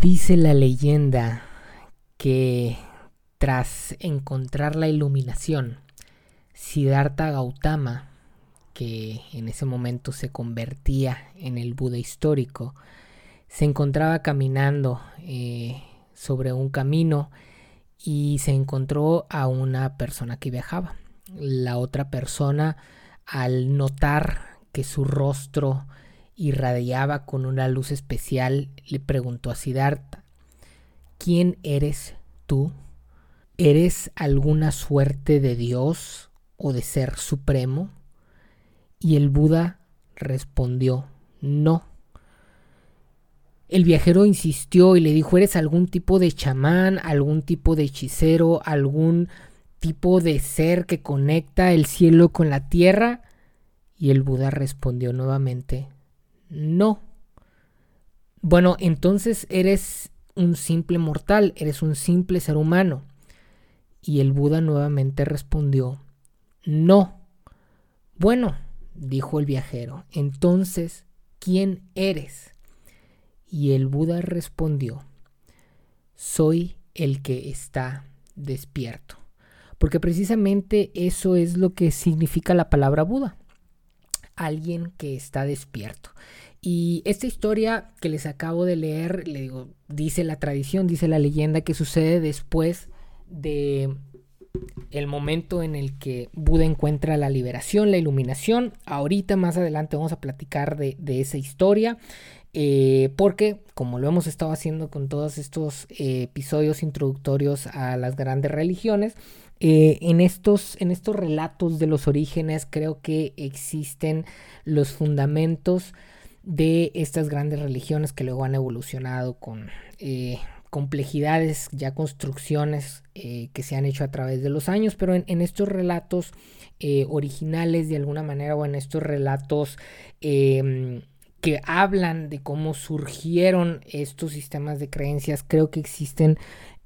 Dice la leyenda que tras encontrar la iluminación, Siddhartha Gautama, que en ese momento se convertía en el Buda histórico, se encontraba caminando eh, sobre un camino y se encontró a una persona que viajaba. La otra persona, al notar que su rostro irradiaba con una luz especial, le preguntó a Siddhartha, ¿quién eres tú? ¿Eres alguna suerte de Dios o de ser supremo? Y el Buda respondió, no. El viajero insistió y le dijo, ¿eres algún tipo de chamán, algún tipo de hechicero, algún tipo de ser que conecta el cielo con la tierra? Y el Buda respondió nuevamente, no. Bueno, entonces eres un simple mortal, eres un simple ser humano. Y el Buda nuevamente respondió, no. Bueno, dijo el viajero, entonces, ¿quién eres? Y el Buda respondió, soy el que está despierto. Porque precisamente eso es lo que significa la palabra Buda alguien que está despierto. Y esta historia que les acabo de leer, le digo, dice la tradición, dice la leyenda que sucede después de el momento en el que Buda encuentra la liberación, la iluminación. Ahorita más adelante vamos a platicar de, esa historia. Eh, porque como lo hemos estado haciendo con todos estos eh, episodios introductorios a las grandes religiones, eh, en, estos, en estos relatos de los orígenes creo que existen los fundamentos de estas grandes religiones que luego han evolucionado con eh, complejidades, ya construcciones eh, que se han hecho a través de los años, pero en, estos relatos originales de alguna manera o en estos relatos em, que hablan de cómo surgieron estos sistemas de creencias, creo que existen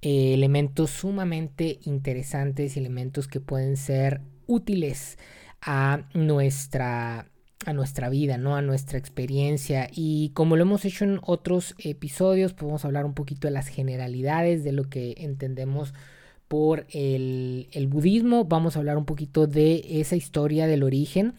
eh, elementos sumamente interesantes elementos que pueden ser útiles a nuestra a nuestra vida, ¿no? A nuestra experiencia. Y como lo hemos hecho en otros episodios, podemos hablar un poquito de las generalidades, de lo que entendemos por el, el budismo. Vamos a hablar un poquito de esa historia del origen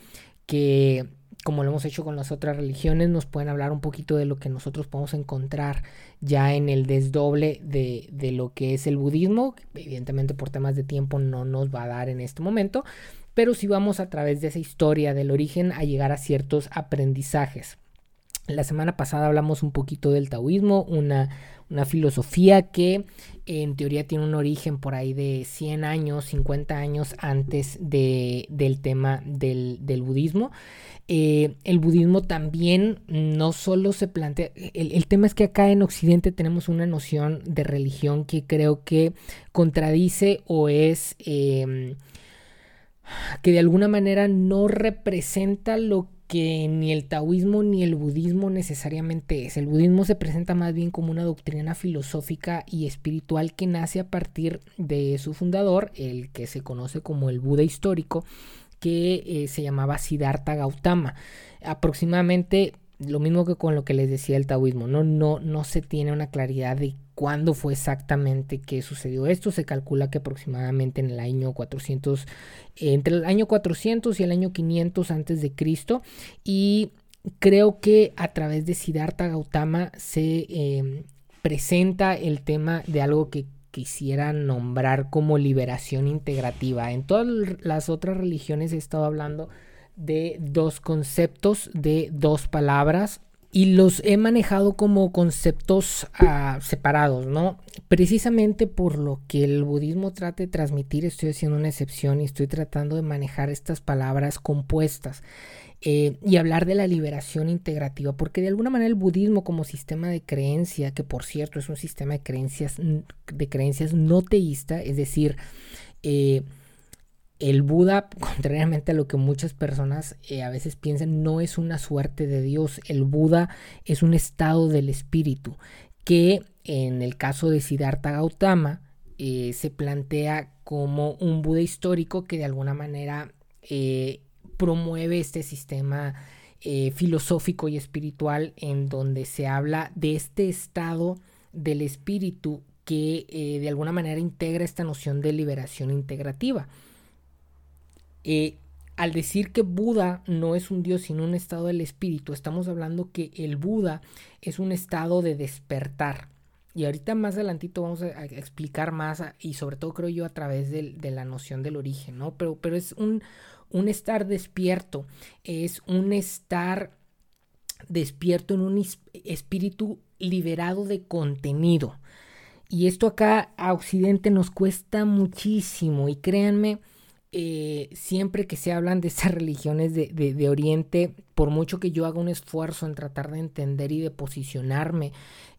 que como lo hemos hecho con las otras religiones, nos pueden hablar un poquito de lo que nosotros podemos encontrar ya en el desdoble de, de lo que es el budismo. Evidentemente por temas de tiempo no nos va a dar en este momento, pero sí vamos a través de esa historia del origen a llegar a ciertos aprendizajes. La semana pasada hablamos un poquito del taoísmo, una, una filosofía que en teoría tiene un origen por ahí de 100 años, 50 años antes de, del tema del, del budismo. Eh, el budismo también no solo se plantea, el, tema es que acá en Occidente tenemos una noción de religión que creo que contradice o es em, que de alguna manera no representa lo que ni el taoísmo ni el budismo necesariamente es. El budismo se presenta más bien como una doctrina filosófica y espiritual que nace a partir de su fundador, el que se conoce como el Buda histórico, que eh, se llamaba Siddhartha Gautama. Aproximadamente lo mismo que con lo que les decía el taoísmo, ¿no? No, no se tiene una claridad de cuándo fue exactamente que sucedió esto. Se calcula que aproximadamente en el año 400, entre el año 400 y el año 500 antes de Cristo. Y creo que a través de Siddhartha Gautama se em, presenta el tema de algo que quisiera nombrar como liberación integrativa. En todas las otras religiones he estado hablando de dos conceptos, de dos palabras, y los he manejado como conceptos ah, separados, ¿no? Precisamente por lo que el budismo trata de transmitir, estoy haciendo una excepción y estoy tratando de manejar estas palabras compuestas. Eh, y hablar de la liberación integrativa, porque de alguna manera el budismo como sistema de creencia, que por cierto es un sistema de creencias, de creencias no teísta, es decir, eh, el Buda, contrariamente a lo que muchas personas eh, a veces piensan, no es una suerte de Dios. El Buda es un estado del espíritu que en el caso de Siddhartha Gautama se plantea como un Buda histórico que de alguna manera promueve este sistema eh, filosófico y espiritual en donde se habla de este estado del espíritu que eh, de alguna manera integra esta noción de liberación integrativa. Eh, al decir que Buda no es un dios sino un estado del espíritu, estamos hablando que el Buda es un estado de despertar. Y ahorita más adelantito vamos a, explicar más y sobre todo creo yo a través de, la noción del origen, ¿no? Pero, pero es un, un estar despierto, es un estar despierto en un espíritu liberado de contenido. Y esto acá a Occidente nos cuesta muchísimo y créanme, eh, siempre que se hablan de estas religiones de, Oriente, por mucho que yo haga un esfuerzo en tratar de entender y de posicionarme,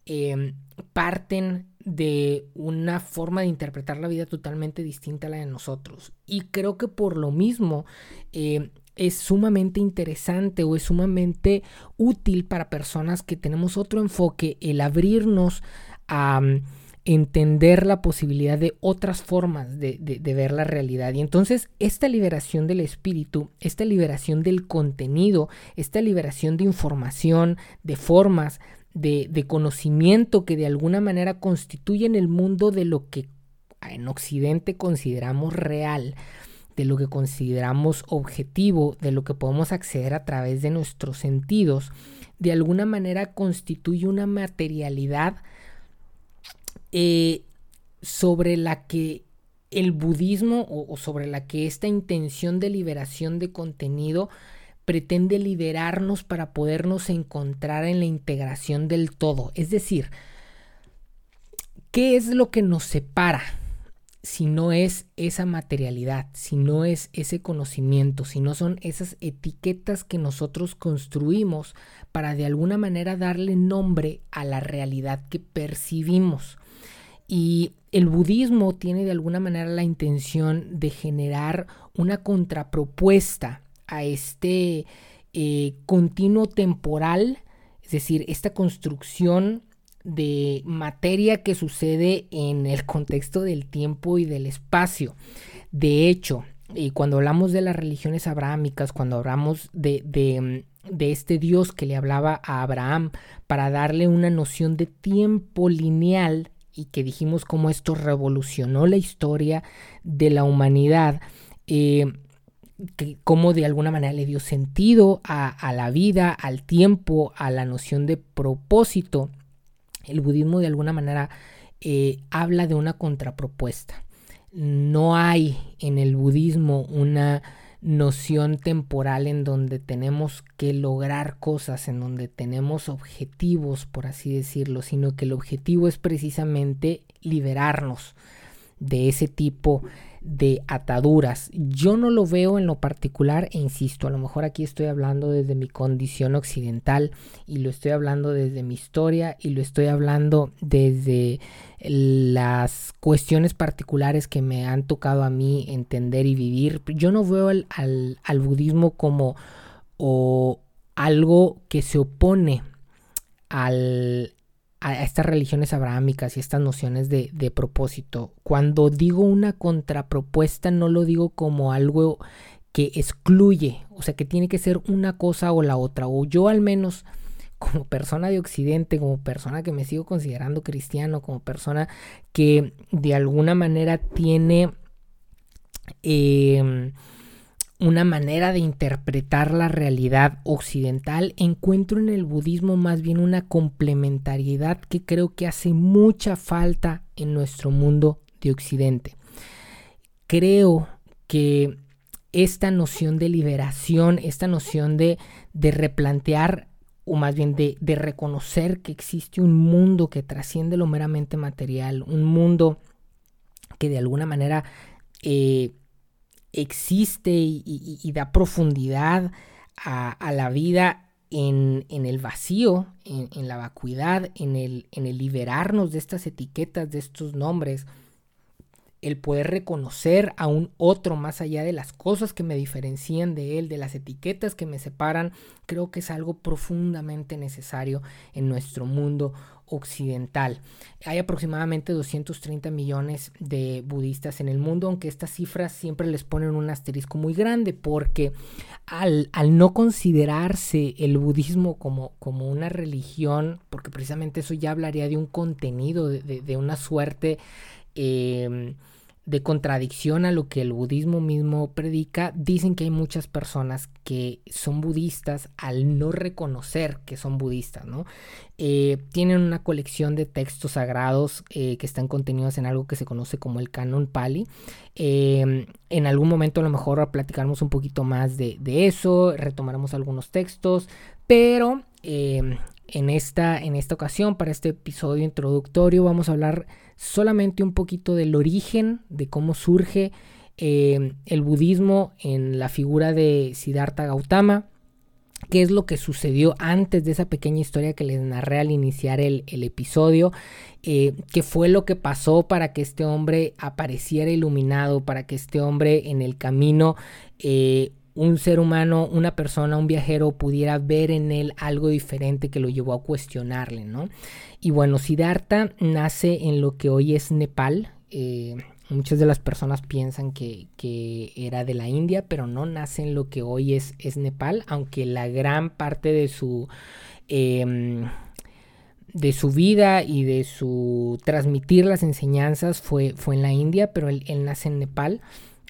em, parten de una forma de interpretar la vida totalmente distinta a la de nosotros. Y creo que por lo mismo em, es sumamente interesante o es sumamente útil para personas que tenemos otro enfoque, el abrirnos a entender la posibilidad de otras formas de, ver la realidad. Y entonces esta liberación del espíritu, esta liberación del contenido, esta liberación de información, de formas, de, de conocimiento que de alguna manera constituyen el mundo de lo que en Occidente consideramos real, de lo que consideramos objetivo, de lo que podemos acceder a través de nuestros sentidos, de alguna manera constituye una materialidad eh, sobre la que el budismo o, sobre la que esta intención de liberación de contenido pretende liberarnos para podernos encontrar en la integración del todo. Es decir, ¿qué es lo que nos separa? Si no es esa materialidad, si no es ese conocimiento, si no son esas etiquetas que nosotros construimos para de alguna manera darle nombre a la realidad que percibimos. Y el budismo tiene de alguna manera la intención de generar una contrapropuesta a este eh, continuo temporal, es decir, esta construcción de materia que sucede en el contexto del tiempo y del espacio. De hecho, y cuando hablamos de las religiones abrahámicas, cuando hablamos de, de, de, este Dios que le hablaba a Abraham para darle una noción de tiempo lineal y que dijimos cómo esto revolucionó la historia de la humanidad, eh, cómo de alguna manera le dio sentido a, la vida, al tiempo, a la noción de propósito. El budismo de alguna manera eh, habla de una contrapropuesta. No hay en el budismo una noción temporal en donde tenemos que lograr cosas, en donde tenemos objetivos, por así decirlo, sino que el objetivo es precisamente liberarnos de ese tipo de ataduras. Yo no lo veo en lo particular e insisto, a lo mejor aquí estoy hablando desde mi condición occidental y lo estoy hablando desde mi historia y lo estoy hablando desde las cuestiones particulares que me han tocado a mí entender y vivir. Yo no veo al, al, budismo como o algo que se opone al, a estas religiones abrahámicas y estas nociones de, de, propósito. Cuando digo una contrapropuesta no lo digo como algo que excluye, o sea que tiene que ser una cosa o la otra, o yo al menos como persona de Occidente, como persona que me sigo considerando cristiano, como persona que de alguna manera tiene em, una manera de interpretar la realidad occidental, encuentro en el budismo más bien una complementariedad que creo que hace mucha falta en nuestro mundo de Occidente. Creo que esta noción de liberación, esta noción de, replantear o más bien de, reconocer que existe un mundo que trasciende lo meramente material, un mundo que de alguna manera eh, existe y, da profundidad a, la vida en, el vacío, en, la vacuidad, en el, en el liberarnos de estas etiquetas, de estos nombres. el poder reconocer a un otro más allá de las cosas que me diferencian de él, de las etiquetas que me separan, creo que es algo profundamente necesario en nuestro mundo occidental. Hay aproximadamente 230 millones de budistas en el mundo, aunque estas cifras siempre les ponen un asterisco muy grande porque al, no considerarse el budismo como, como, una religión, porque precisamente eso ya hablaría de un contenido, de, una suerte... Em, de contradicción a lo que el budismo mismo predica, dicen que hay muchas personas que son budistas al no reconocer que son budistas, ¿no? Eh, tienen una colección de textos sagrados eh, que están contenidos en algo que se conoce como el canon pali. Em, en algún momento a lo mejor platicaremos un poquito más de, de eso, retomaremos algunos textos, pero em, en esta, en esta ocasión, para este episodio introductorio, vamos a hablar solamente un poquito del origen, de cómo surge eh, el budismo en la figura de Siddhartha Gautama, qué es lo que sucedió antes de esa pequeña historia que les narré al iniciar el, episodio, eh, qué fue lo que pasó para que este hombre apareciera iluminado, para que este hombre en el camino eh, un ser humano, una persona, un viajero pudiera ver en él algo diferente que lo llevó a cuestionarle, ¿no? Y bueno, Siddhartha nace en lo que hoy es Nepal. Eh, muchas de las personas piensan que, era de la India, pero no nace en lo que hoy es, es Nepal, aunque la gran parte de su... Em, de su vida y de su transmitir las enseñanzas fue, fue en la India, pero él, nace en Nepal.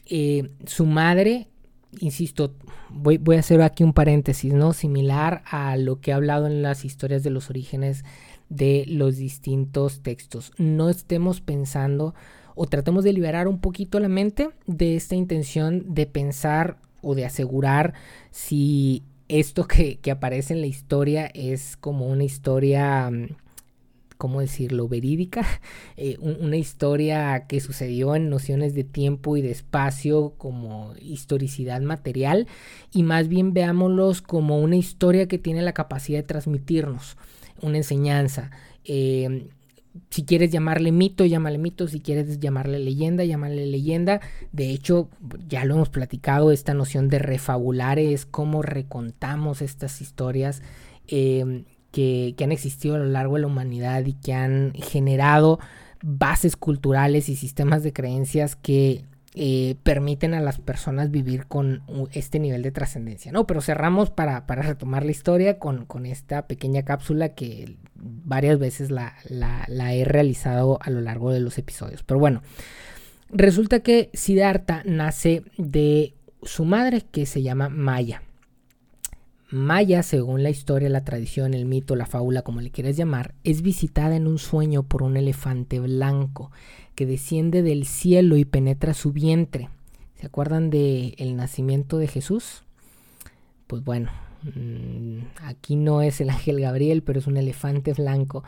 Eh, su madre insisto, voy, a hacer aquí un paréntesis, ¿no? Similar a lo que he hablado en las historias de los orígenes de los distintos textos. No estemos pensando o tratemos de liberar un poquito la mente de esta intención de pensar o de asegurar si esto que, que aparece en la historia es como una historia mm, ¿cómo decirlo?, verídica, eh, una historia que sucedió en nociones de tiempo y de espacio como historicidad material y más bien veámoslos como una historia que tiene la capacidad de transmitirnos una enseñanza. Em, si quieres llamarle mito, llámale mito. Si quieres llamarle leyenda, llámale leyenda. De hecho, ya lo hemos platicado, esta noción de refabular es cómo recontamos estas historias. Eh, que, han existido a lo largo de la humanidad y que han generado bases culturales y sistemas de creencias que eh, permiten a las personas vivir con este nivel de trascendencia, ¿no? Pero cerramos para, retomar la historia con, esta pequeña cápsula que varias veces la, he realizado a lo largo de los episodios. Pero bueno, resulta que Siddhartha nace de su madre que se llama Maya. Maya, según la historia, la tradición, el mito, la fábula, como le quieras llamar, es visitada en un sueño por un elefante blanco que desciende del cielo y penetra su vientre. ¿Se acuerdan del el nacimiento de Jesús? Pues bueno, mm, aquí no es el ángel Gabriel, pero es un elefante blanco.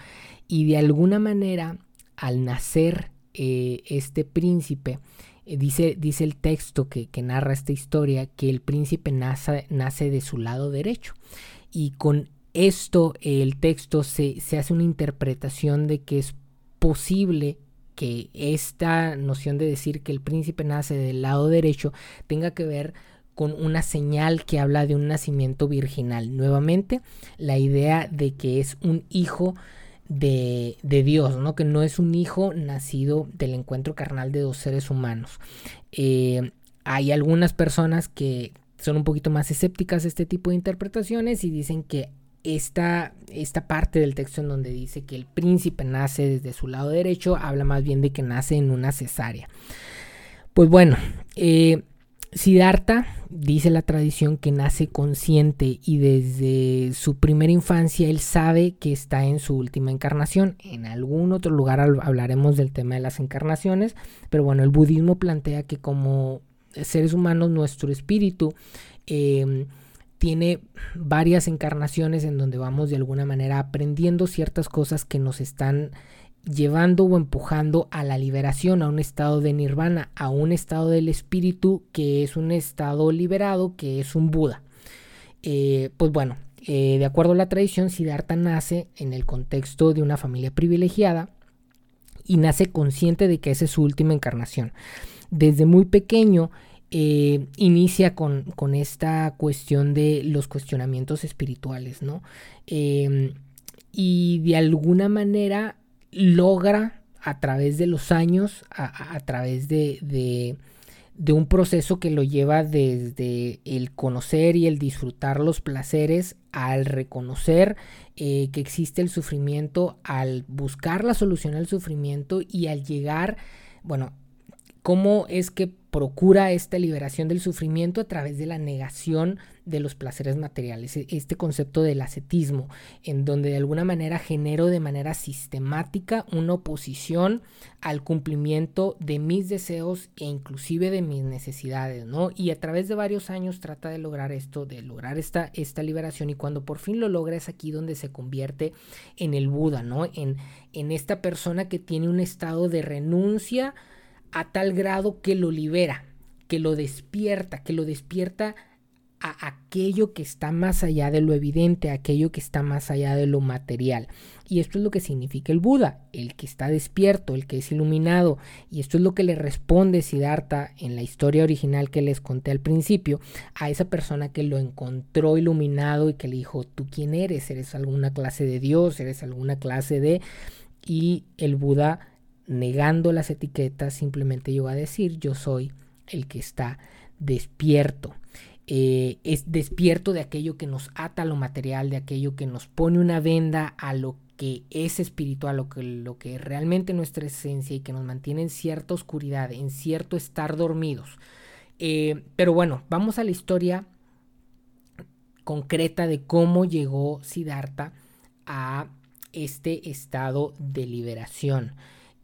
Y de alguna manera, al nacer eh, este príncipe, dice, dice el texto que, narra esta historia que el príncipe nace, nace de su lado derecho. Y con esto el texto se, se hace una interpretación de que es posible que esta noción de decir que el príncipe nace del lado derecho tenga que ver con una señal que habla de un nacimiento virginal. Nuevamente, la idea de que es un hijo de, Dios, ¿no? Que no es un hijo nacido del encuentro carnal de dos seres humanos. Eh, hay algunas personas que son un poquito más escépticas a este tipo de interpretaciones y dicen que esta, esta parte del texto en donde dice que el príncipe nace desde su lado derecho habla más bien de que nace en una cesárea. Pues bueno, eh, Siddhartha dice la tradición que nace consciente y desde su primera infancia él sabe que está en su última encarnación. En algún otro lugar hablaremos del tema de las encarnaciones, pero bueno, el budismo plantea que como seres humanos nuestro espíritu em, tiene varias encarnaciones en donde vamos de alguna manera aprendiendo ciertas cosas que nos están llevando o empujando a la liberación, a un estado de nirvana, a un estado del espíritu que es un estado liberado, que es un Buda. Eh, pues bueno, eh, de acuerdo a la tradición, Siddhartha nace en el contexto de una familia privilegiada y nace consciente de que esa es su última encarnación. Desde muy pequeño eh, inicia con, esta cuestión de los cuestionamientos espirituales, ¿no? Y de alguna manera logra a través de los años, a, través de, de, un proceso que lo lleva desde el conocer y el disfrutar los placeres al reconocer eh, que existe el sufrimiento, al buscar la solución al sufrimiento y al llegar, bueno, cómo es que procura esta liberación del sufrimiento a través de la negación de los placeres materiales, e-, este concepto del ascetismo, en donde de alguna manera genero de manera sistemática una oposición al cumplimiento de mis deseos e inclusive de mis necesidades, ¿no? Y a través de varios años trata de lograr esto, de lograr esta, esta liberación y cuando por fin lo logra es aquí donde se convierte en el Buda, ¿no? En, en esta persona que tiene un estado de renuncia, a tal grado que lo libera, que lo despierta, que lo despierta a aquello que está más allá de lo evidente, aquello que está más allá de lo material. Y esto es lo que significa el Buda, el que está despierto, el que es iluminado. Y esto es lo que le responde Siddhartha en la historia original que les conté al principio a esa persona que lo encontró iluminado y que le dijo, ¿tú quién eres? ¿Eres alguna clase de Dios? ¿Eres alguna clase de...? Y el Buda negando las etiquetas, simplemente yo voy a decir, yo soy el que está despierto. Eh, es despierto de aquello que nos ata a lo material, de aquello que nos pone una venda a lo que es espiritual, lo que, lo que es realmente nuestra esencia y que nos mantiene en cierta oscuridad, en cierto estar dormidos. Eh, pero bueno, vamos a la historia concreta de cómo llegó Siddhartha a este estado de liberación.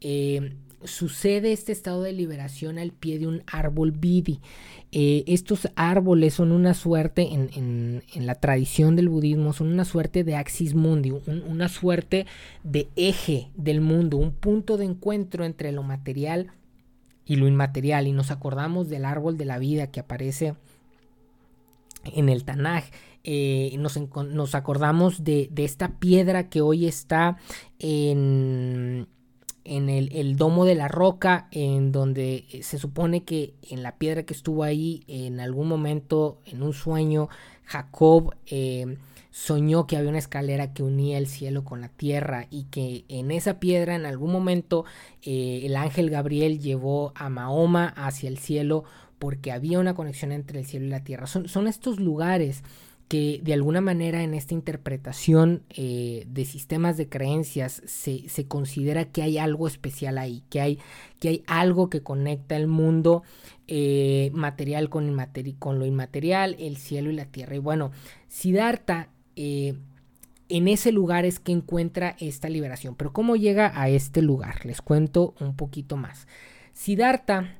Eh, sucede este estado de liberación al pie de un árbol vidi. Eh, estos árboles son una suerte, en, la tradición del budismo, son una suerte de axis mundi, una suerte de eje del mundo, un punto de encuentro entre lo material y lo inmaterial. Y nos acordamos del árbol de la vida que aparece en el Tanaj. Eh, nos, acordamos de esta piedra que hoy está en en el, domo de la roca, en donde eh, se supone que en la piedra que estuvo ahí, en algún momento, en un sueño, Jacob eh, soñó que había una escalera que unía el cielo con la tierra y que en esa piedra, en algún momento, eh, el ángel Gabriel llevó a Mahoma hacia el cielo porque había una conexión entre el cielo y la tierra. Son, son estos lugares que de alguna manera en esta interpretación eh, de sistemas de creencias se, considera que hay algo especial ahí, que hay, que hay algo que conecta el mundo eh, material con, con, lo inmaterial, el cielo y la tierra. Y bueno, Siddhartha eh, en ese lugar es que encuentra esta liberación. Pero ¿cómo llega a este lugar? Les cuento un poquito más. Siddhartha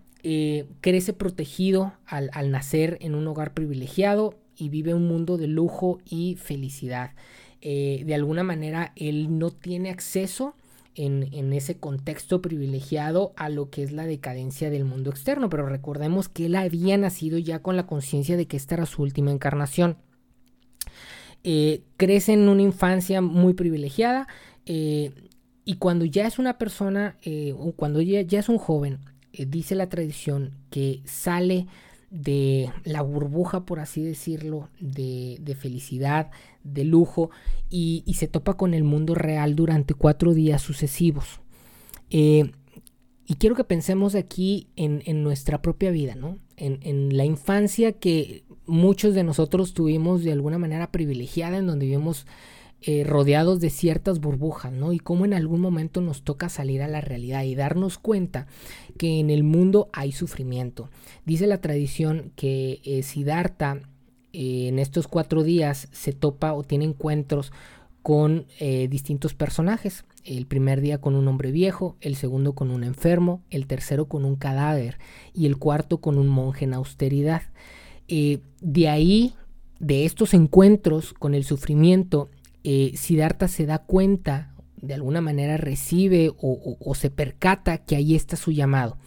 crece protegido al, al nacer en un hogar privilegiado, y vive un mundo de lujo y felicidad. Eh, de alguna manera él no tiene acceso en, ese contexto privilegiado a lo que es la decadencia del mundo externo, pero recordemos que él había nacido ya con la conciencia de que esta era su última encarnación. Eh, crece en una infancia muy privilegiada eh, y cuando ya es una persona, o cuando ya, ya, es un joven, dice la tradición que sale de la burbuja, por así decirlo, de, felicidad, de lujo, y, se topa con el mundo real durante cuatro días sucesivos. Eh, y quiero que pensemos aquí en, nuestra propia vida, ¿no? En, en, la infancia que muchos de nosotros tuvimos de alguna manera privilegiada, en donde vivimos eh, rodeados de ciertas burbujas, ¿no? Y cómo en algún momento nos toca salir a la realidad y darnos cuenta que en el mundo hay sufrimiento. Dice la tradición que eh, Siddhartha eh, en estos cuatro días se topa o tiene encuentros con distintos personajes. El primer día con un hombre viejo, el segundo con un enfermo, el tercero con un cadáver y el cuarto con un monje en austeridad. de ahí, de estos encuentros con el sufrimiento, eh, Siddhartha se da cuenta, de alguna manera recibe o, se percata que ahí está su llamado,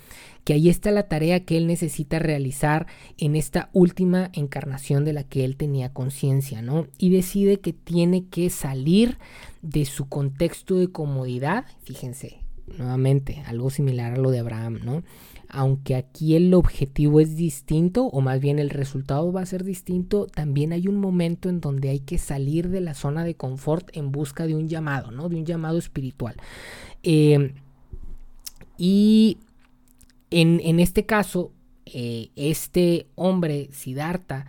que ahí está la tarea que él necesita realizar en esta última encarnación de la que él tenía conciencia, ¿no? Y decide que tiene que salir de su contexto de comodidad, fíjense, nuevamente, algo similar a lo de Abraham, ¿no? Aunque aquí el objetivo es distinto, o más bien el resultado va a ser distinto, también hay un momento en donde hay que salir de la zona de confort en busca de un llamado, ¿no? De un llamado espiritual. Eh, y en, este caso, eh, este hombre, Siddhartha,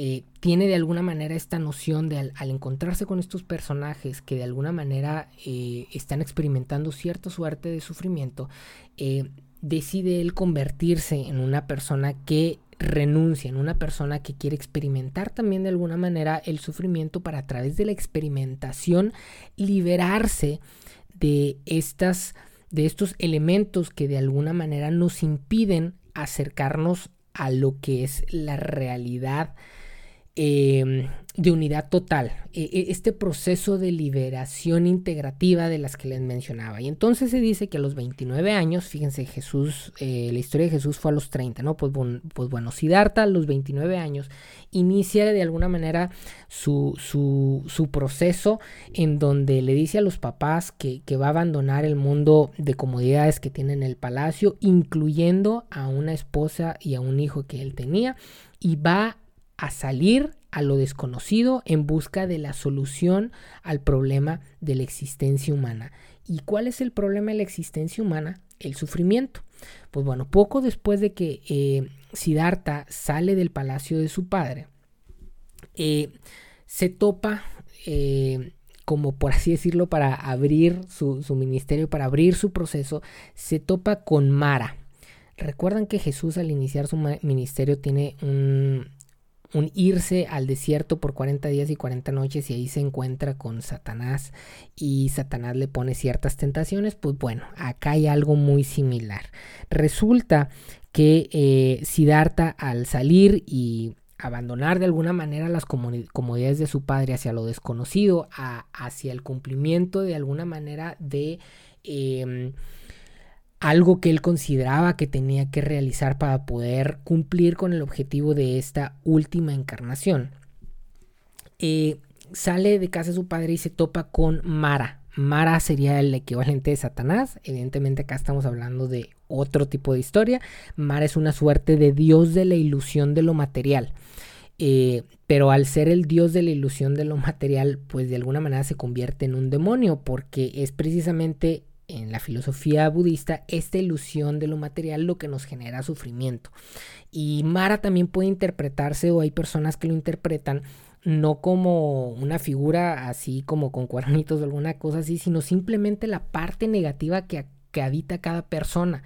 eh, tiene de alguna manera esta noción de al, encontrarse con estos personajes que de alguna manera eh, están experimentando cierta suerte de sufrimiento, eh, decide él convertirse en una persona que renuncia, en una persona que quiere experimentar también de alguna manera el sufrimiento para a través de la experimentación liberarse de estas de estos elementos que de alguna manera nos impiden acercarnos a lo que es la realidad Em, de unidad total, e, e, este proceso de liberación integrativa de las que les mencionaba. Y entonces se dice que a los 29 años, fíjense, Jesús, eh, la historia de Jesús fue a los 30, ¿no? Pues, pues bueno, Siddhartha a los 29 años inicia de alguna manera su, su, proceso en donde le dice a los papás que, que va a abandonar el mundo de comodidades que tiene en el palacio, incluyendo a una esposa y a un hijo que él tenía, y va a salir a lo desconocido en busca de la solución al problema de la existencia humana. ¿Y cuál es el problema de la existencia humana? El sufrimiento. Pues bueno, poco después de que eh, Siddhartha sale del palacio de su padre, eh, se topa, eh, como por así decirlo, para abrir su, su, ministerio, para abrir su proceso, se topa con Mara. Recuerdan que Jesús al iniciar su ministerio tiene un, un irse al desierto por 40 días y 40 noches y ahí se encuentra con Satanás y Satanás le pone ciertas tentaciones, pues bueno, acá hay algo muy similar. Resulta que eh, al salir y abandonar de alguna manera las comodidades de su padre hacia lo desconocido, hacia el cumplimiento de alguna manera de... Em, algo que él consideraba que tenía que realizar para poder cumplir con el objetivo de esta última encarnación. Eh, sale de casa de su padre y se topa con Mara. Mara sería el equivalente de Satanás. Evidentemente acá estamos hablando de otro tipo de historia. Mara es una suerte de dios de la ilusión de lo material. Eh, pero al ser el dios de la ilusión de lo material, pues de alguna manera se convierte en un demonio, porque es precisamente en la filosofía budista esta ilusión de lo material lo que nos genera sufrimiento. Y Mara también puede interpretarse o hay personas que lo interpretan no como una figura así como con cuernitos o alguna cosa así, sino simplemente la parte negativa que, que habita cada persona.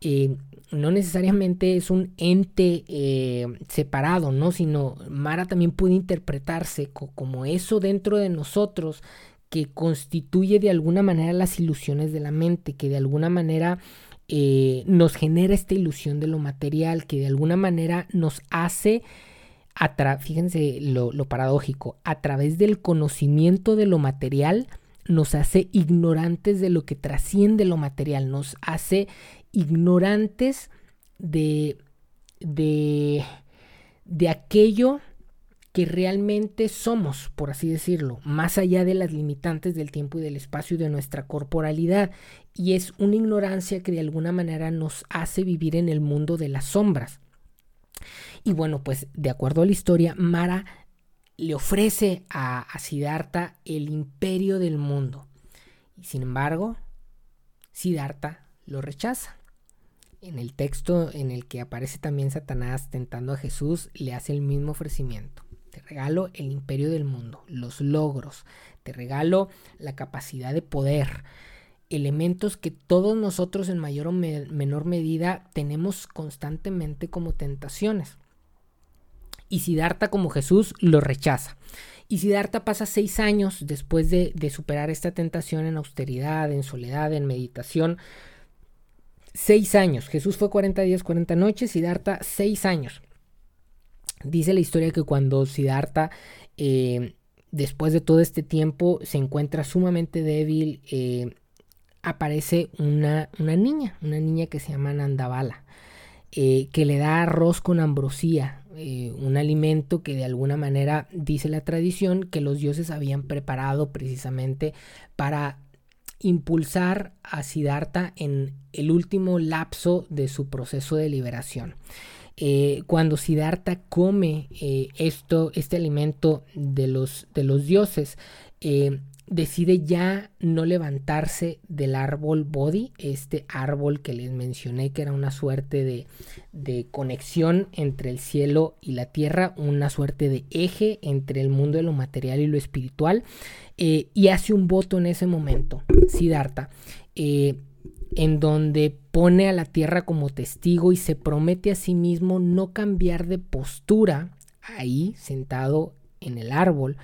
Eh, no necesariamente es un ente eh, separado, ¿no? Sino Mara también puede interpretarse como eso dentro de nosotros que constituye de alguna manera las ilusiones de la mente, que de alguna manera eh, nos genera esta ilusión de lo material, que de alguna manera nos hace, fíjense lo, lo paradójico, a través del conocimiento de lo material, nos hace ignorantes de lo que trasciende lo material, nos hace ignorantes de, de, de aquello que realmente somos, por así decirlo, más allá de las limitantes del tiempo y del espacio y de nuestra corporalidad. Y es una ignorancia que de alguna manera nos hace vivir en el mundo de las sombras. Y bueno, pues de acuerdo a la historia, Mara le ofrece a, a el imperio del mundo. Y sin embargo, Siddhartha lo rechaza. En el texto en el que aparece también Satanás tentando a Jesús, le hace el mismo ofrecimiento. Te regalo el imperio del mundo, los logros, te regalo la capacidad de poder, elementos que todos nosotros en mayor o menor medida tenemos constantemente como tentaciones. Y Siddhartha como Jesús lo rechaza. Y Siddhartha pasa seis años después de, superar esta tentación en austeridad, en soledad, en meditación. Seis años. Jesús fue 40 días, 40 noches. Siddhartha, seis años. Dice la historia que cuando Siddhartha, eh, después de todo este tiempo, se encuentra sumamente débil, eh, aparece una, una, niña, una niña que se llama Nandabala, eh, que le da arroz con ambrosía, un alimento que de alguna manera dice la tradición que los dioses habían preparado precisamente para impulsar a Siddhartha en el último lapso de su proceso de liberación. Eh, cuando Siddhartha come eh, esto, este alimento de los, de los dioses, eh, decide ya no levantarse del árbol Bodhi, este árbol que les mencioné que era una suerte de, de, conexión entre el cielo y la tierra, una suerte de eje entre el mundo de lo material y lo espiritual, y hace un voto en ese momento, Siddhartha, en donde pone a la tierra como testigo y se promete a sí mismo no cambiar de postura ahí sentado en el árbol,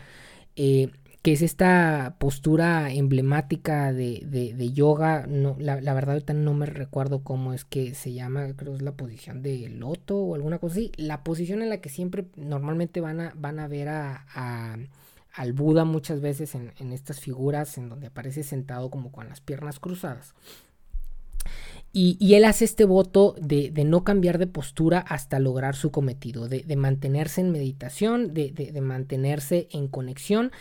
eh, que es esta postura emblemática de, yoga, no, la, verdad ahorita no me recuerdo cómo es que se llama, creo es la posición de loto o alguna cosa así, la posición en la que siempre normalmente van a, van a ver a, al Buda muchas veces en, en estas figuras en donde aparece sentado como con las piernas cruzadas. Y, él hace este voto de, no cambiar de postura hasta lograr su cometido, de, mantenerse en meditación, de, mantenerse en conexión.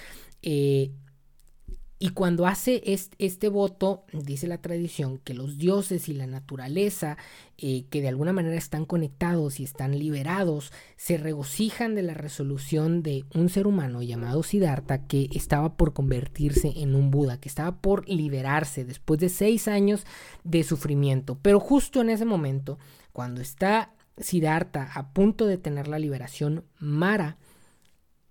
Eh, y cuando hace este, voto, dice la tradición, que los dioses y la naturaleza, eh, que de alguna manera están conectados y están liberados, se regocijan de la resolución de un ser humano llamado Siddhartha que estaba por convertirse en un Buda, que estaba por liberarse después de seis años de sufrimiento. Pero justo en ese momento, cuando está Siddhartha a punto de tener la liberación, Mara,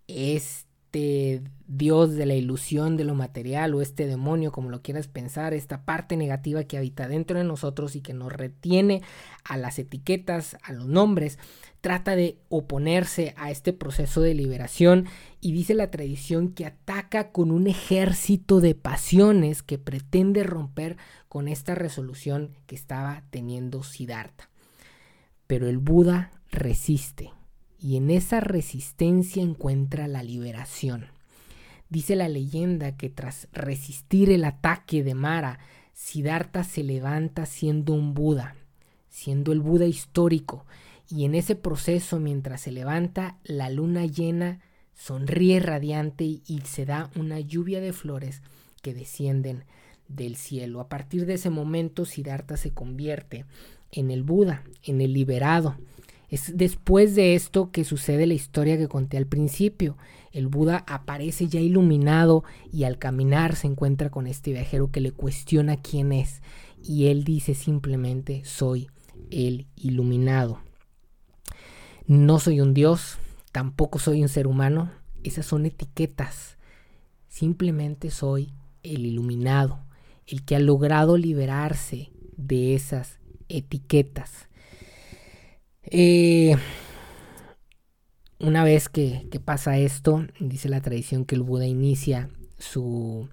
es este dios de la ilusión de lo material o este demonio, como lo quieras pensar, esta parte negativa que habita dentro de nosotros y que nos retiene a las etiquetas, a los nombres, trata de oponerse a este proceso de liberación y dice la tradición que ataca con un ejército de pasiones que pretende romper con esta resolución que estaba teniendo Siddhartha. Pero el Buda resiste y en esa resistencia encuentra la liberación. Dice la leyenda que tras resistir el ataque de Mara, Siddhartha se levanta siendo un Buda, siendo el Buda histórico, y en ese proceso mientras se levanta, la luna llena sonríe radiante y se da una lluvia de flores que descienden del cielo. A partir de ese momento, Siddhartha se convierte en el Buda, en el liberado, es después de esto que sucede la historia que conté al principio. El Buda aparece ya iluminado y al caminar se encuentra con este viajero que le cuestiona quién es y él dice simplemente soy el iluminado. No soy un dios, tampoco soy un ser humano, esas son etiquetas. Simplemente soy el iluminado, el que ha logrado liberarse de esas etiquetas. Eh, una vez que, pasa esto, dice la tradición que el Buda inicia su,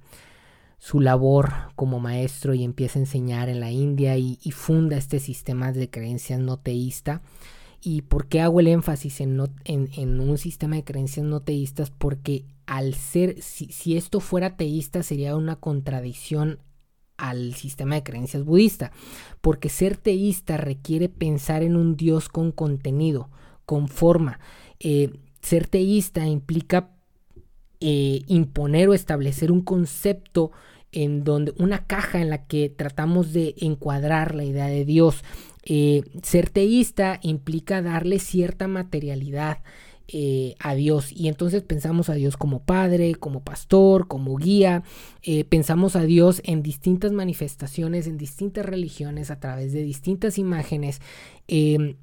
su labor como maestro y empieza a enseñar en la India y, funda este sistema de creencias no teísta. ¿Y por qué hago el énfasis en, un sistema de creencias no teístas? Porque al ser, si, esto fuera teísta sería una contradicción al sistema de creencias budista, porque ser teísta requiere pensar en un Dios con contenido, con forma. Eh, ser teísta implica eh, imponer o establecer un concepto en donde una caja en la que tratamos de encuadrar la idea de Dios. Eh, ser teísta implica darle cierta materialidad, eh, a Dios. Y entonces pensamos a Dios como padre, como pastor, como guía, eh, pensamos a Dios en distintas manifestaciones, en distintas religiones, a través de distintas imágenes. Em,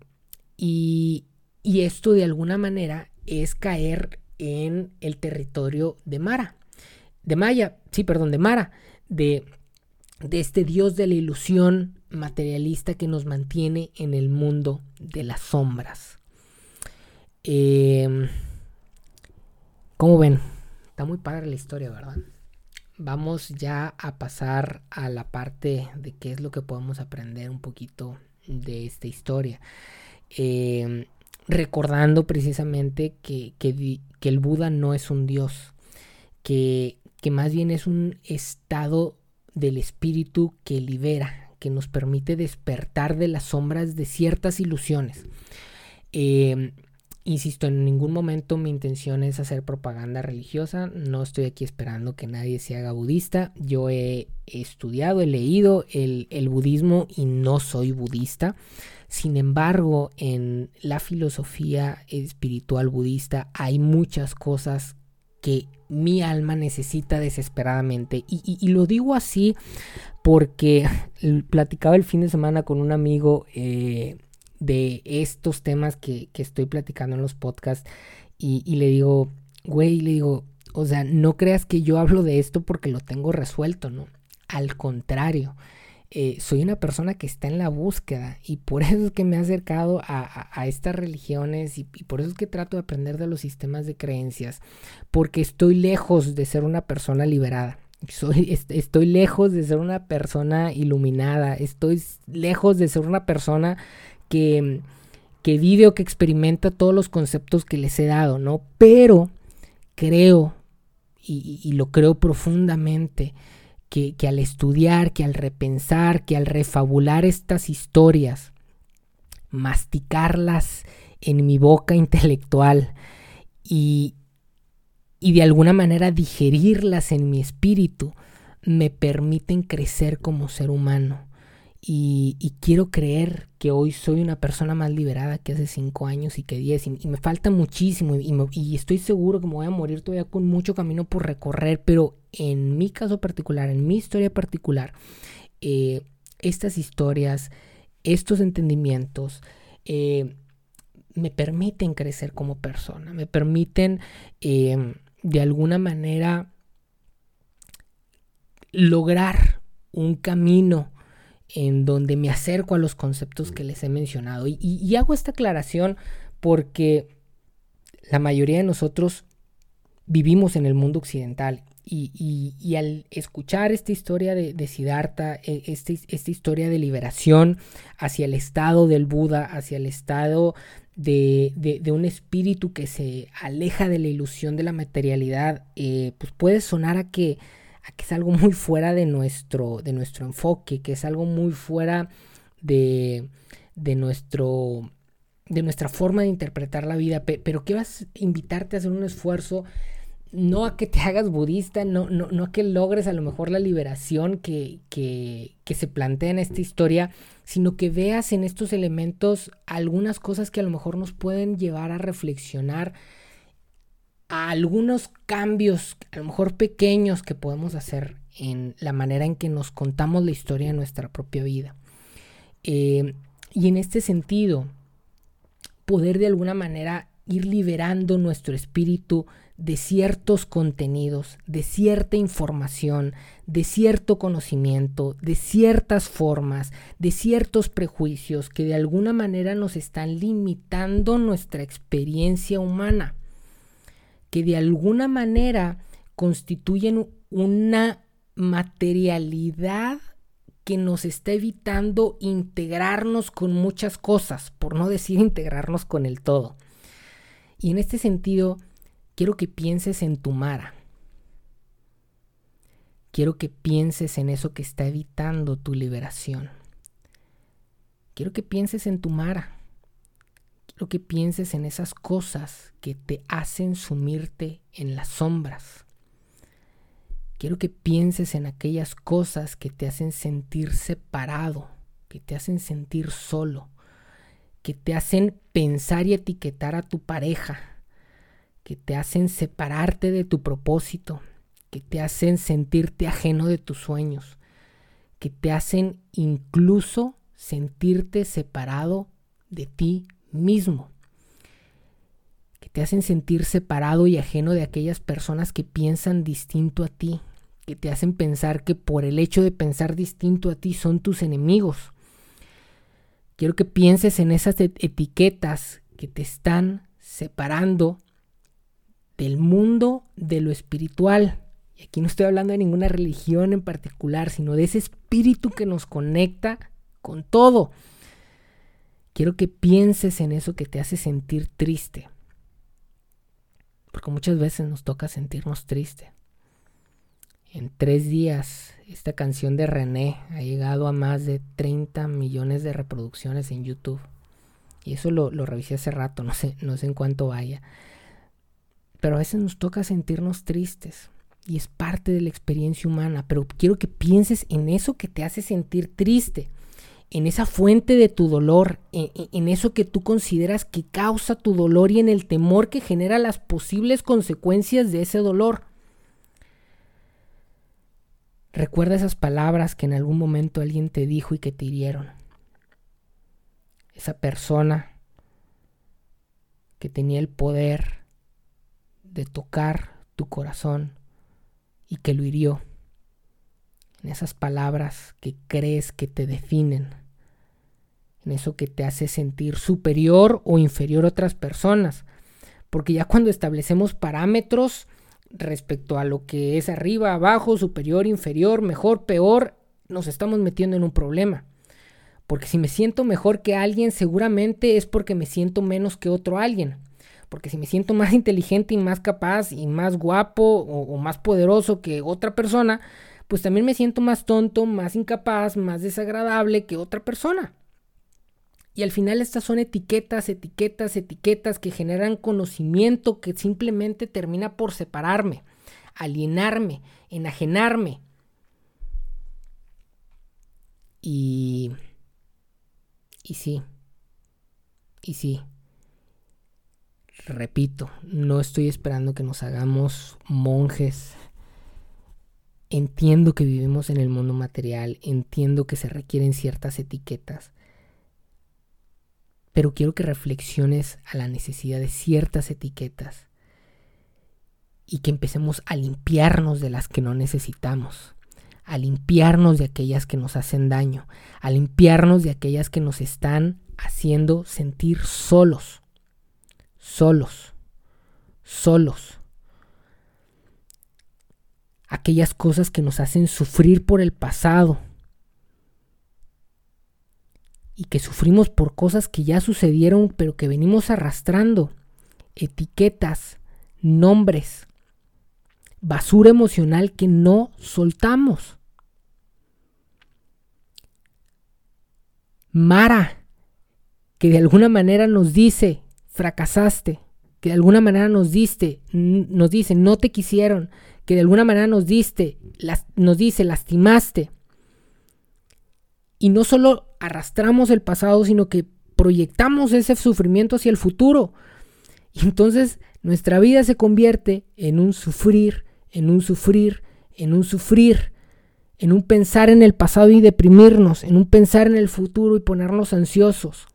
y, esto de alguna manera es caer en el territorio de Mara, de Maya, sí, perdón, de Mara, de, de este Dios de la ilusión materialista que nos mantiene en el mundo de las sombras. Eh, ¿Cómo ven? Está muy padre la historia, ¿verdad? Vamos ya a pasar a la parte de qué es lo que podemos aprender un poquito de esta historia. Em, recordando precisamente que, que, el Buda no es un dios, que, que más bien es un estado del espíritu que libera, que nos permite despertar de las sombras de ciertas ilusiones. Eh, Insisto, en ningún momento mi intención es hacer propaganda religiosa, no estoy aquí esperando que nadie se haga budista, yo he estudiado, he leído el, budismo y no soy budista. Sin embargo, en la filosofía espiritual budista hay muchas cosas que mi alma necesita desesperadamente. Y, lo digo así porque platicaba el fin de semana con un amigo eh, de estos temas que, estoy platicando en los podcasts y, y le digo, güey, le digo, o sea, no creas que yo hablo de esto porque lo tengo resuelto, ¿no? Al contrario, eh, soy una persona que está en la búsqueda y por eso es que me he acercado a, estas religiones y, por eso es que trato de aprender de los sistemas de creencias, porque estoy lejos de ser una persona liberada. Soy, estoy lejos de ser una persona iluminada, estoy lejos de ser una persona que, que vive o que experimenta todos los conceptos que les he dado, ¿no? Pero creo, y lo creo profundamente, que, al estudiar, que al repensar, que al refabular estas historias, masticarlas en mi boca intelectual y, y de alguna manera digerirlas en mi espíritu, me permiten crecer como ser humano y, quiero creer que hoy soy una persona más liberada que hace cinco años y que diez. Y, me falta muchísimo. Y, estoy seguro que me voy a morir todavía con mucho camino por recorrer. Pero en mi caso particular, en mi historia particular, eh, estas historias, estos entendimientos, eh, me permiten crecer como persona. Me permiten eh, de alguna manera lograr un camino en donde me acerco a los conceptos que les he mencionado. Y, hago esta aclaración porque la mayoría de nosotros vivimos en el mundo occidental y, al escuchar esta historia de, Siddhartha, e, este, esta historia de liberación hacia el estado del Buda, hacia el estado de, un espíritu que se aleja de la ilusión de la materialidad, eh, pues puede sonar a que que es algo muy fuera de nuestro, de nuestro enfoque, que es algo muy fuera de, de, nuestro, de nuestra forma de interpretar la vida. Pero quiero invitarte a hacer un esfuerzo, no a que te hagas budista, no, no, no a que logres a lo mejor la liberación que, que se plantea en esta historia, sino que veas en estos elementos algunas cosas que a lo mejor nos pueden llevar a reflexionar a algunos cambios, a lo mejor pequeños, que podemos hacer en la manera en que nos contamos la historia de nuestra propia vida. Eh, y en este sentido, poder de alguna manera ir liberando nuestro espíritu de ciertos contenidos, de cierta información, de cierto conocimiento, de ciertas formas, de ciertos prejuicios que de alguna manera nos están limitando nuestra experiencia humana que de alguna manera constituyen una materialidad que nos está evitando integrarnos con muchas cosas, por no decir integrarnos con el todo. Y en este sentido, quiero que pienses en tu Mara. Quiero que pienses en eso que está evitando tu liberación. Quiero que pienses en tu Mara que pienses en esas cosas que te hacen sumirte en las sombras. Quiero que pienses en aquellas cosas que te hacen sentir separado, que te hacen sentir solo, que te hacen pensar y etiquetar a tu pareja, que te hacen separarte de tu propósito, que te hacen sentirte ajeno de tus sueños, que te hacen incluso sentirte separado de ti mismo, que te hacen sentir separado y ajeno de aquellas personas que piensan distinto a ti, que te hacen pensar que por el hecho de pensar distinto a ti son tus enemigos. Quiero que pienses en esas etiquetas que te están separando del mundo de lo espiritual. Y aquí no estoy hablando de ninguna religión en particular, sino de ese espíritu que nos conecta con todo. Quiero que pienses en eso que te hace sentir triste. Porque muchas veces nos toca sentirnos triste. En tres días, esta canción de René ha llegado a más de 30 millones de reproducciones en YouTube. Y eso lo, lo revisé hace rato, no sé, no sé en cuánto vaya. Pero a veces nos toca sentirnos tristes y es parte de la experiencia humana, pero quiero que pienses en eso que te hace sentir triste, en esa fuente de tu dolor, en, eso que tú consideras que causa tu dolor y en el temor que genera las posibles consecuencias de ese dolor. Recuerda esas palabras que en algún momento alguien te dijo y que te hirieron. Esa persona que tenía el poder de tocar tu corazón y que lo hirió. En esas palabras que crees que te definen. En eso que te hace sentir superior o inferior a otras personas. Porque ya cuando establecemos parámetros respecto a lo que es arriba, abajo, superior, inferior, mejor, peor, nos estamos metiendo en un problema. Porque si me siento mejor que alguien, seguramente es porque me siento menos que otro alguien porque si me siento más inteligente y más capaz y más guapo o, más poderoso que otra persona, pues también me siento más tonto, más incapaz, más desagradable que otra persona. Y al final estas son etiquetas, etiquetas, etiquetas que generan conocimiento que simplemente termina por separarme, alienarme, enajenarme. Y... Y sí. Y sí. Repito, no estoy esperando que nos hagamos monjes. Entiendo que vivimos en el mundo material, entiendo que se requieren ciertas etiquetas, pero quiero que reflexiones a la necesidad de ciertas etiquetas y que empecemos a limpiarnos de las que no necesitamos, a limpiarnos de aquellas que nos hacen daño, a limpiarnos de aquellas que nos están haciendo sentir solos solos, solos. Aquellas cosas que nos hacen sufrir por el pasado y que sufrimos por cosas que ya sucedieron pero que venimos arrastrando, etiquetas, nombres, basura emocional que no soltamos. Mara, que de alguna manera nos dice, fracasaste, que de alguna manera nos diste, nos dice, no te quisieron, que de alguna manera nos diste, nos dice, lastimaste. Y no solo arrastramos el pasado, sino que proyectamos ese sufrimiento hacia el futuro. Y entonces nuestra vida se convierte en un sufrir, en un sufrir, en un sufrir, en un pensar en el pasado y deprimirnos, en un pensar en el futuro y ponernos ansiosos.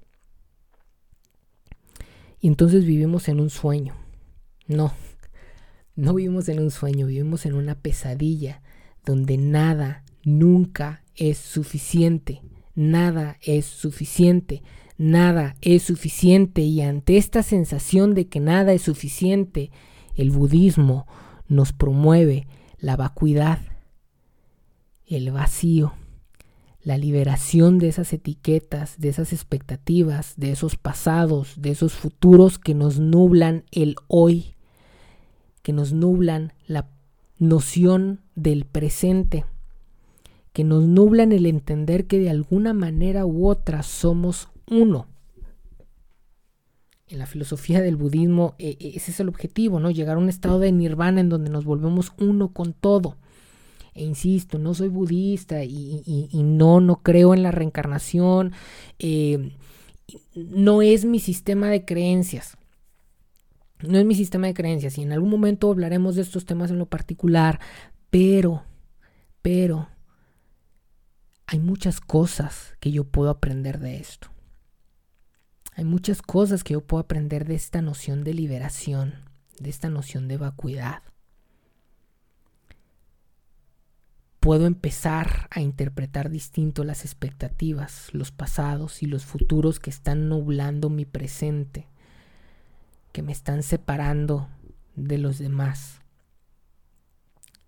Y entonces vivimos en un sueño. No, no vivimos en un sueño, vivimos en una pesadilla donde nada, nunca es suficiente. Nada es suficiente. Nada es suficiente. Y ante esta sensación de que nada es suficiente, el budismo nos promueve la vacuidad, el vacío la liberación de esas etiquetas, de esas expectativas, de esos pasados, de esos futuros que nos nublan el hoy, que nos nublan la noción del presente, que nos nublan el entender que de alguna manera u otra somos uno. En la filosofía del budismo e, e, ese es el objetivo, ¿no? Llegar a un estado de nirvana en donde nos volvemos uno con todo e insisto, no soy budista y, no, no creo en la reencarnación. Eh, no es mi sistema de creencias. No es mi sistema de creencias. Y en algún momento hablaremos de estos temas en lo particular. Pero, pero, hay muchas cosas que yo puedo aprender de esto. Hay muchas cosas que yo puedo aprender de esta noción de liberación, de esta noción de vacuidad. puedo empezar a interpretar distinto las expectativas, los pasados y los futuros que están nublando mi presente, que me están separando de los demás,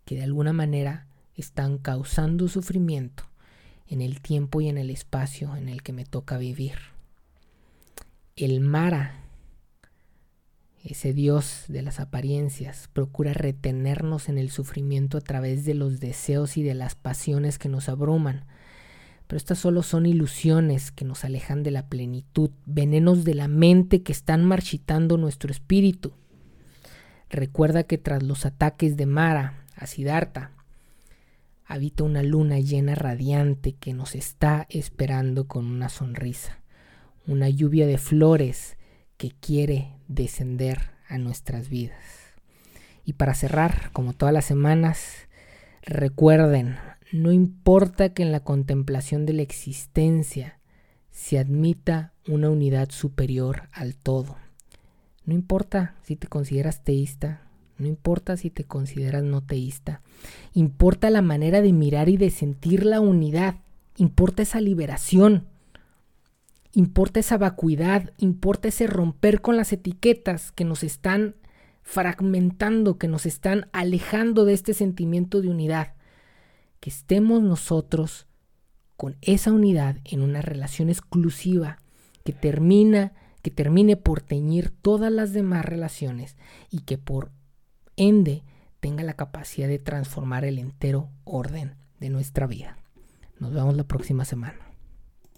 que de alguna manera están causando sufrimiento en el tiempo y en el espacio en el que me toca vivir. El Mara ese Dios de las apariencias procura retenernos en el sufrimiento a través de los deseos y de las pasiones que nos abruman, Pero estas solo son ilusiones que nos alejan de la plenitud, venenos de la mente que están marchitando nuestro espíritu. Recuerda que tras los ataques de Mara a Siddhartha, habita una luna llena radiante que nos está esperando con una sonrisa, una lluvia de flores que quiere descender a nuestras vidas. Y para cerrar, como todas las semanas, recuerden, no importa que en la contemplación de la existencia se admita una unidad superior al todo. No importa si te consideras teísta, no importa si te consideras no teísta, importa la manera de mirar y de sentir la unidad, importa esa liberación, importa esa vacuidad, importa ese romper con las etiquetas que nos están fragmentando, que nos están alejando de este sentimiento de unidad. Que estemos nosotros con esa unidad en una relación exclusiva que termina que termine por teñir todas las demás relaciones y que por ende tenga la capacidad de transformar el entero orden de nuestra vida. Nos vemos la próxima semana.